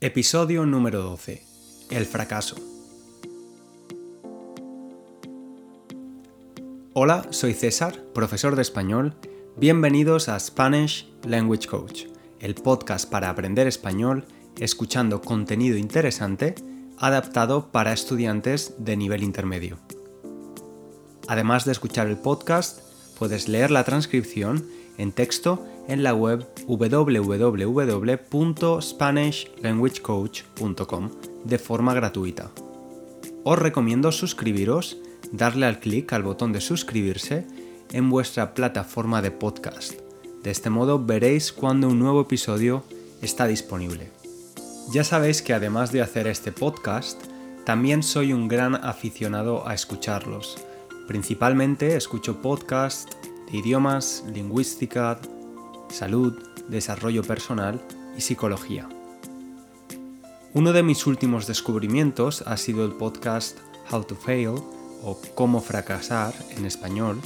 Episodio número 12. El fracaso. Hola, soy César, profesor de español. Bienvenidos a Spanish Language Coach, el podcast para aprender español escuchando contenido interesante adaptado para estudiantes de nivel intermedio. Además de escuchar el podcast, puedes leer la transcripción en texto en la web www.spanishlanguagecoach.com de forma gratuita. Os recomiendo suscribiros, darle al clic al botón de suscribirse en vuestra plataforma de podcast. De este modo veréis cuando un nuevo episodio está disponible. Ya sabéis que además de hacer este podcast, también soy un gran aficionado a escucharlos. Principalmente escucho podcasts de idiomas, lingüística, salud, desarrollo personal y psicología. Uno de mis últimos descubrimientos ha sido el podcast How to Fail o Cómo fracasar en español.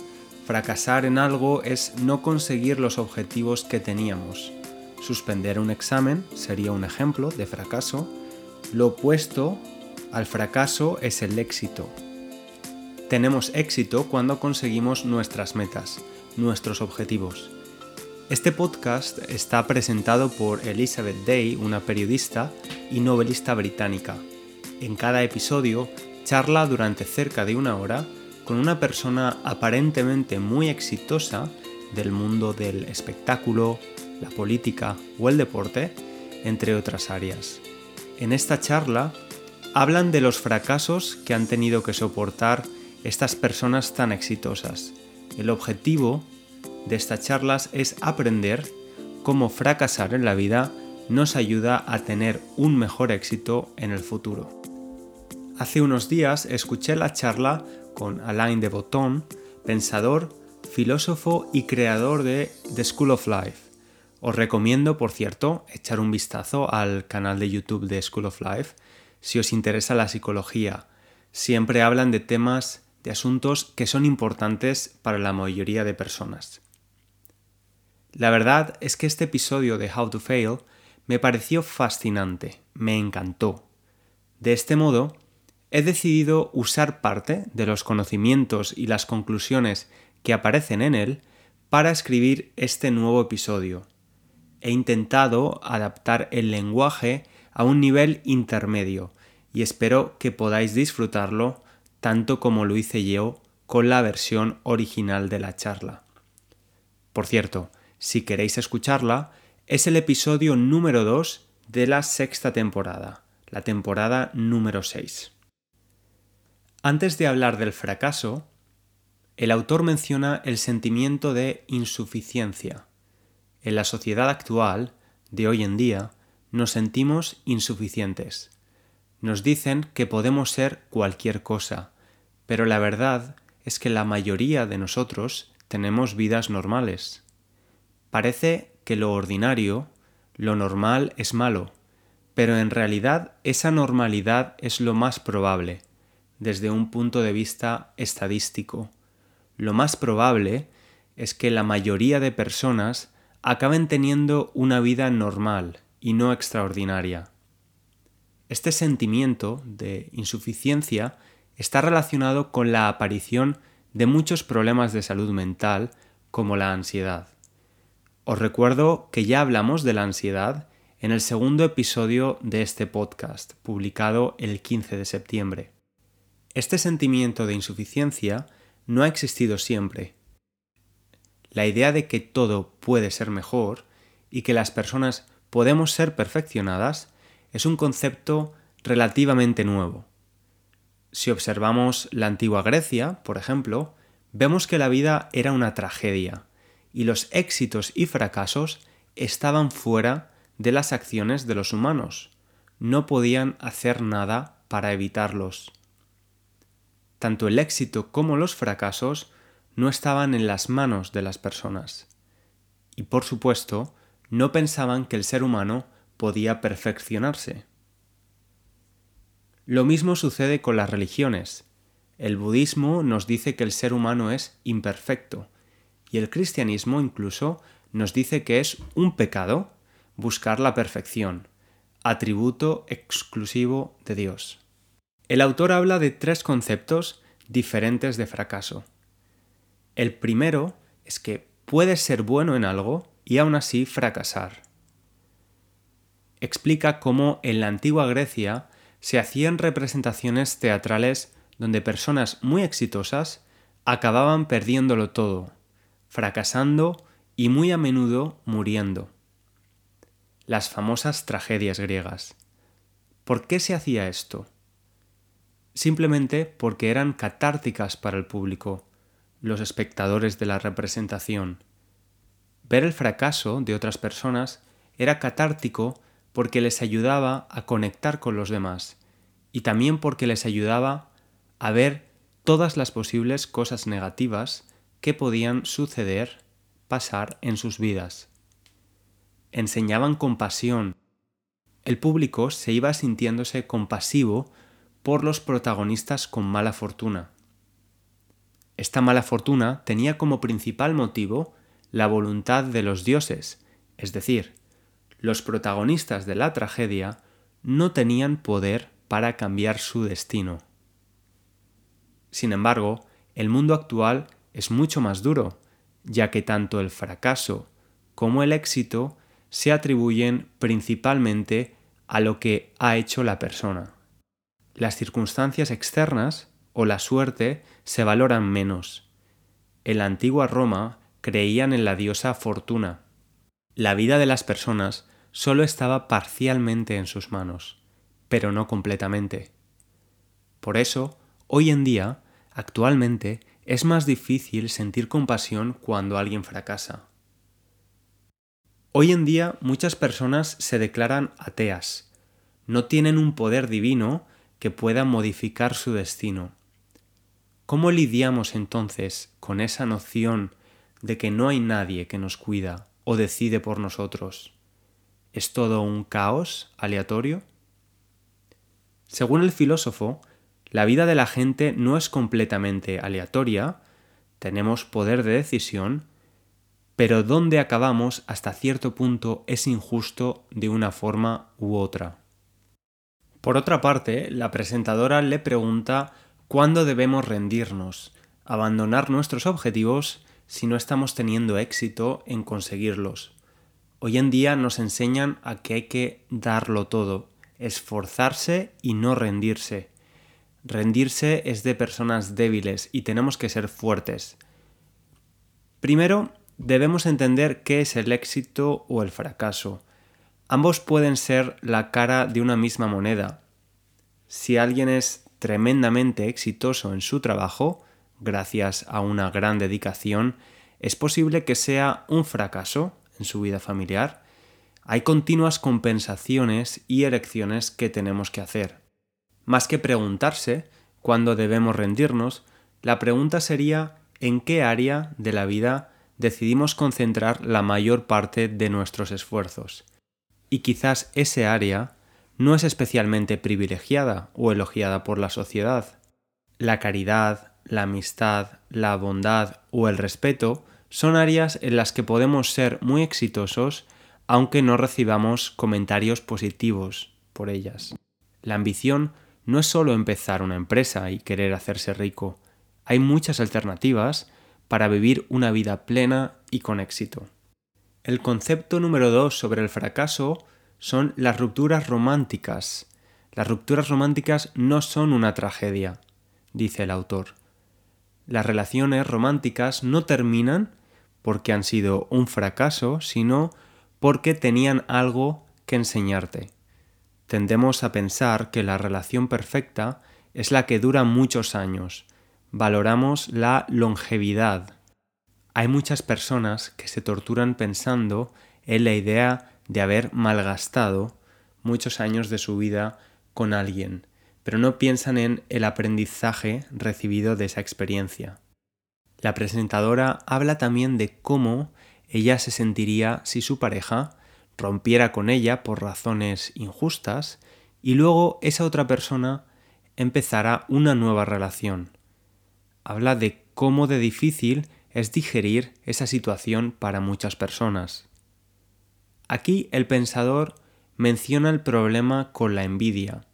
Fracasar en algo es no conseguir los objetivos que teníamos. Suspender un examen sería un ejemplo de fracaso. Lo opuesto al fracaso es el éxito. Tenemos éxito cuando conseguimos nuestras metas, nuestros objetivos. Este podcast está presentado por Elizabeth Day, una periodista y novelista británica. En cada episodio charla durante cerca de una hora con una persona aparentemente muy exitosa del mundo del espectáculo, la política o el deporte, entre otras áreas. En esta charla hablan de los fracasos que han tenido que soportar estas personas tan exitosas. El objetivo de estas charlas es aprender cómo fracasar en la vida nos ayuda a tener un mejor éxito en el futuro. Hace unos días escuché la charla con Alain de Botton, pensador, filósofo y creador de The School of Life. Os recomiendo, por cierto, echar un vistazo al canal de YouTube de School of Life si os interesa la psicología. Siempre hablan de temas, de asuntos que son importantes para la mayoría de personas. La verdad es que este episodio de How to Fail me pareció fascinante, me encantó. De este modo, he decidido usar parte de los conocimientos y las conclusiones que aparecen en él para escribir este nuevo episodio. He intentado adaptar el lenguaje a un nivel intermedio y espero que podáis disfrutarlo tanto como lo hice yo con la versión original de la charla. Por cierto, si queréis escucharla, es el episodio número 2 de la sexta temporada, la temporada número 6. Antes de hablar del fracaso, el autor menciona el sentimiento de insuficiencia. En la sociedad actual, de hoy en día, nos sentimos insuficientes. Nos dicen que podemos ser cualquier cosa, pero la verdad es que la mayoría de nosotros tenemos vidas normales. Parece que lo ordinario, lo normal es malo, pero en realidad esa normalidad es lo más probable, desde un punto de vista estadístico. Lo más probable es que la mayoría de personas acaben teniendo una vida normal y no extraordinaria. Este sentimiento de insuficiencia está relacionado con la aparición de muchos problemas de salud mental como la ansiedad. Os recuerdo que ya hablamos de la ansiedad en el segundo episodio de este podcast, publicado el 15 de septiembre. Este sentimiento de insuficiencia no ha existido siempre. La idea de que todo puede ser mejor y que las personas podemos ser perfeccionadas es un concepto relativamente nuevo. Si observamos la antigua Grecia, por ejemplo, vemos que la vida era una tragedia y los éxitos y fracasos estaban fuera de las acciones de los humanos. No podían hacer nada para evitarlos. Tanto el éxito como los fracasos no estaban en las manos de las personas. Y por supuesto, no pensaban que el ser humano podía perfeccionarse. Lo mismo sucede con las religiones. El budismo nos dice que el ser humano es imperfecto, y el cristianismo incluso nos dice que es un pecado buscar la perfección, atributo exclusivo de Dios. El autor habla de tres conceptos diferentes de fracaso. El primero es que puedes ser bueno en algo y aún así fracasar. Explica cómo en la antigua Grecia se hacían representaciones teatrales donde personas muy exitosas acababan perdiéndolo todo, fracasando y muy a menudo muriendo. Las famosas tragedias griegas. ¿Por qué se hacía esto? Simplemente porque eran catárticas para el público, los espectadores de la representación. Ver el fracaso de otras personas era catártico porque les ayudaba a conectar con los demás y también porque les ayudaba a ver todas las posibles cosas negativas que podían suceder, pasar en sus vidas. Enseñaban compasión. El público se iba sintiéndose compasivo por los protagonistas con mala fortuna. Esta mala fortuna tenía como principal motivo la voluntad de los dioses, es decir, los protagonistas de la tragedia no tenían poder para cambiar su destino. Sin embargo, el mundo actual es mucho más duro, ya que tanto el fracaso como el éxito se atribuyen principalmente a lo que ha hecho la persona. Las circunstancias externas o la suerte se valoran menos. En la antigua Roma creían en la diosa Fortuna. La vida de las personas solo estaba parcialmente en sus manos, pero no completamente. Por eso, hoy en día, actualmente, es más difícil sentir compasión cuando alguien fracasa. Hoy en día muchas personas se declaran ateas, no tienen un poder divino que pueda modificar su destino. ¿Cómo lidiamos entonces con esa noción de que no hay nadie que nos cuida o decide por nosotros? ¿Es todo un caos aleatorio? Según el filósofo, la vida de la gente no es completamente aleatoria, tenemos poder de decisión, pero donde acabamos hasta cierto punto es injusto de una forma u otra. Por otra parte, la presentadora le pregunta cuándo debemos rendirnos, abandonar nuestros objetivos si no estamos teniendo éxito en conseguirlos. Hoy en día nos enseñan a que hay que darlo todo, esforzarse y no rendirse. Rendirse es de personas débiles y tenemos que ser fuertes. Primero, debemos entender qué es el éxito o el fracaso. Ambos pueden ser la cara de una misma moneda. Si alguien es tremendamente exitoso en su trabajo, gracias a una gran dedicación, es posible que sea un fracaso en su vida familiar. Hay continuas compensaciones y elecciones que tenemos que hacer. Más que preguntarse cuándo debemos rendirnos, la pregunta sería en qué área de la vida decidimos concentrar la mayor parte de nuestros esfuerzos. Y quizás ese área no es especialmente privilegiada o elogiada por la sociedad. La caridad, la amistad, la bondad o el respeto son áreas en las que podemos ser muy exitosos aunque no recibamos comentarios positivos por ellas. La ambición no es solo empezar una empresa y querer hacerse rico, hay muchas alternativas para vivir una vida plena y con éxito. El concepto número dos sobre el fracaso son las rupturas románticas. Las rupturas románticas no son una tragedia, dice el autor. Las relaciones románticas no terminan porque han sido un fracaso, sino porque tenían algo que enseñarte tendemos a pensar que la relación perfecta es la que dura muchos años. Valoramos la longevidad. Hay muchas personas que se torturan pensando en la idea de haber malgastado muchos años de su vida con alguien, pero no piensan en el aprendizaje recibido de esa experiencia. La presentadora habla también de cómo ella se sentiría si su pareja rompiera con ella por razones injustas y luego esa otra persona empezara una nueva relación. Habla de cómo de difícil es digerir esa situación para muchas personas. Aquí el pensador menciona el problema con la envidia.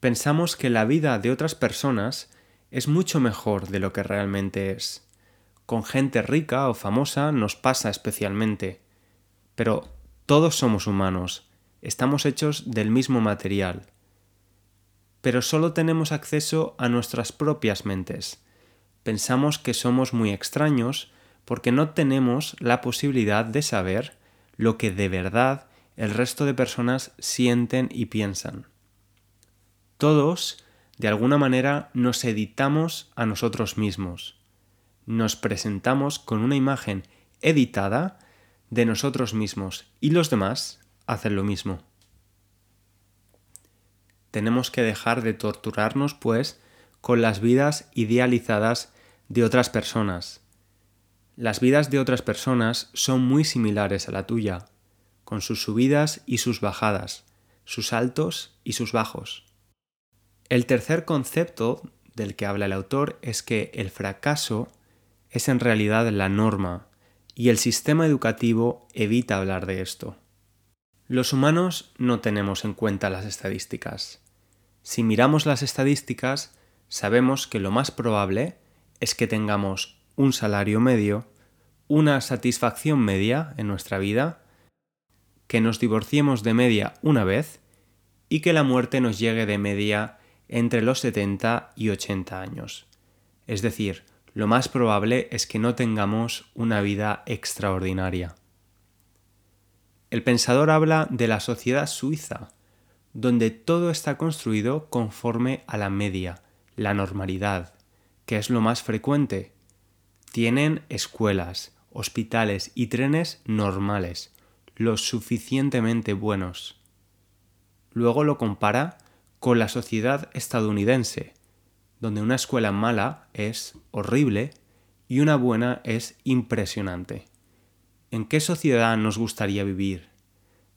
Pensamos que la vida de otras personas es mucho mejor de lo que realmente es. Con gente rica o famosa nos pasa especialmente. Pero todos somos humanos, estamos hechos del mismo material. Pero solo tenemos acceso a nuestras propias mentes. Pensamos que somos muy extraños porque no tenemos la posibilidad de saber lo que de verdad el resto de personas sienten y piensan. Todos, de alguna manera, nos editamos a nosotros mismos. Nos presentamos con una imagen editada de nosotros mismos y los demás hacen lo mismo. Tenemos que dejar de torturarnos, pues, con las vidas idealizadas de otras personas. Las vidas de otras personas son muy similares a la tuya, con sus subidas y sus bajadas, sus altos y sus bajos. El tercer concepto del que habla el autor es que el fracaso es en realidad la norma y el sistema educativo evita hablar de esto. Los humanos no tenemos en cuenta las estadísticas. Si miramos las estadísticas, sabemos que lo más probable es que tengamos un salario medio, una satisfacción media en nuestra vida que nos divorciemos de media una vez y que la muerte nos llegue de media entre los 70 y 80 años. Es decir, lo más probable es que no tengamos una vida extraordinaria. El pensador habla de la sociedad suiza, donde todo está construido conforme a la media, la normalidad, que es lo más frecuente. Tienen escuelas, hospitales y trenes normales, lo suficientemente buenos. Luego lo compara con la sociedad estadounidense, donde una escuela mala es horrible y una buena es impresionante. ¿En qué sociedad nos gustaría vivir?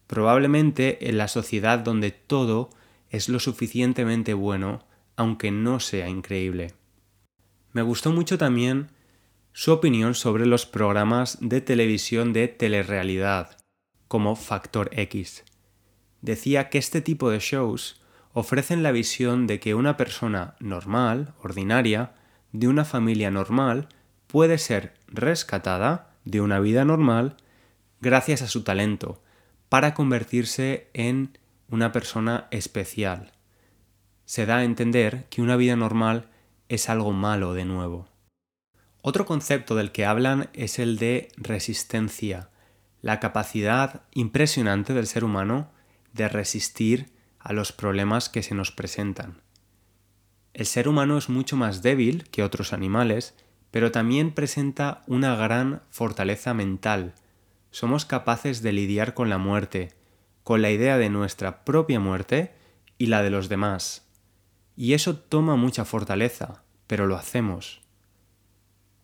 Probablemente en la sociedad donde todo es lo suficientemente bueno, aunque no sea increíble. Me gustó mucho también su opinión sobre los programas de televisión de telerrealidad, como Factor X. Decía que este tipo de shows ofrecen la visión de que una persona normal, ordinaria, de una familia normal, puede ser rescatada de una vida normal gracias a su talento, para convertirse en una persona especial. Se da a entender que una vida normal es algo malo de nuevo. Otro concepto del que hablan es el de resistencia, la capacidad impresionante del ser humano de resistir a los problemas que se nos presentan. El ser humano es mucho más débil que otros animales, pero también presenta una gran fortaleza mental. Somos capaces de lidiar con la muerte, con la idea de nuestra propia muerte y la de los demás. Y eso toma mucha fortaleza, pero lo hacemos.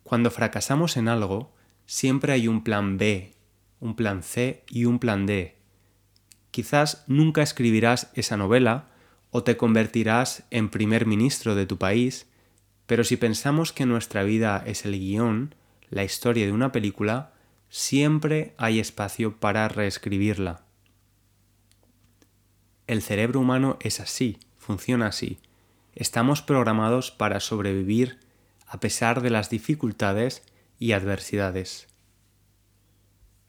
Cuando fracasamos en algo, siempre hay un plan B, un plan C y un plan D. Quizás nunca escribirás esa novela o te convertirás en primer ministro de tu país, pero si pensamos que nuestra vida es el guion, la historia de una película, siempre hay espacio para reescribirla. El cerebro humano es así, funciona así. Estamos programados para sobrevivir a pesar de las dificultades y adversidades.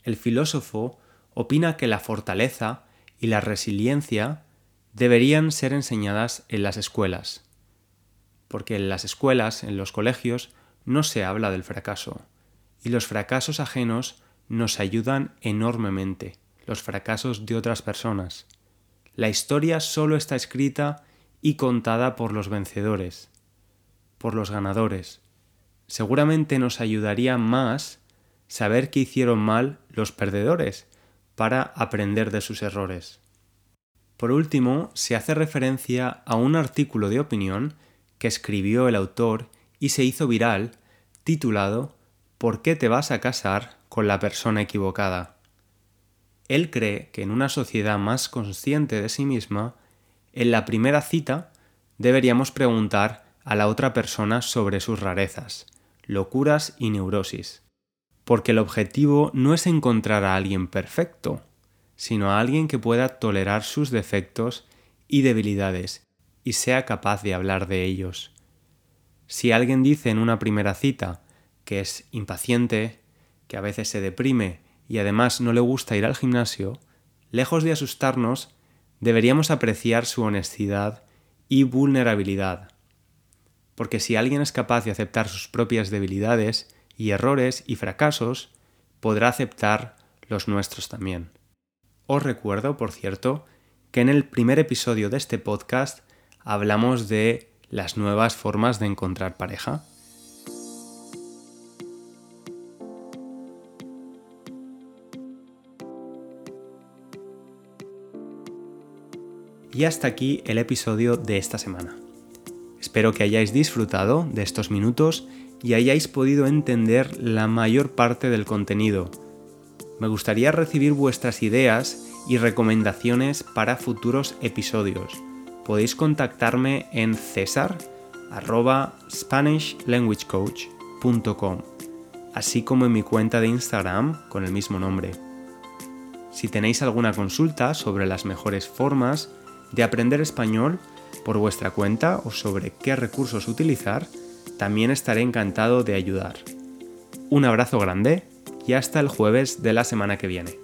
El filósofo opina que la fortaleza y la resiliencia deberían ser enseñadas en las escuelas, porque en las escuelas, en los colegios, no se habla del fracaso, y los fracasos ajenos nos ayudan enormemente, los fracasos de otras personas. La historia solo está escrita y contada por los vencedores, por los ganadores. Seguramente nos ayudaría más saber qué hicieron mal los perdedores para aprender de sus errores. Por último, se hace referencia a un artículo de opinión que escribió el autor y se hizo viral, titulado ¿Por qué te vas a casar con la persona equivocada? Él cree que en una sociedad más consciente de sí misma, en la primera cita deberíamos preguntar a la otra persona sobre sus rarezas, locuras y neurosis porque el objetivo no es encontrar a alguien perfecto, sino a alguien que pueda tolerar sus defectos y debilidades y sea capaz de hablar de ellos. Si alguien dice en una primera cita que es impaciente, que a veces se deprime y además no le gusta ir al gimnasio, lejos de asustarnos, deberíamos apreciar su honestidad y vulnerabilidad. Porque si alguien es capaz de aceptar sus propias debilidades y errores y fracasos, podrá aceptar los nuestros también. Os recuerdo, por cierto, que en el primer episodio de este podcast hablamos de las nuevas formas de encontrar pareja. Y hasta aquí el episodio de esta semana. Espero que hayáis disfrutado de estos minutos y hayáis podido entender la mayor parte del contenido. Me gustaría recibir vuestras ideas y recomendaciones para futuros episodios. Podéis contactarme en cesar así como en mi cuenta de Instagram con el mismo nombre. Si tenéis alguna consulta sobre las mejores formas de aprender español por vuestra cuenta o sobre qué recursos utilizar, también estaré encantado de ayudar. Un abrazo grande y hasta el jueves de la semana que viene.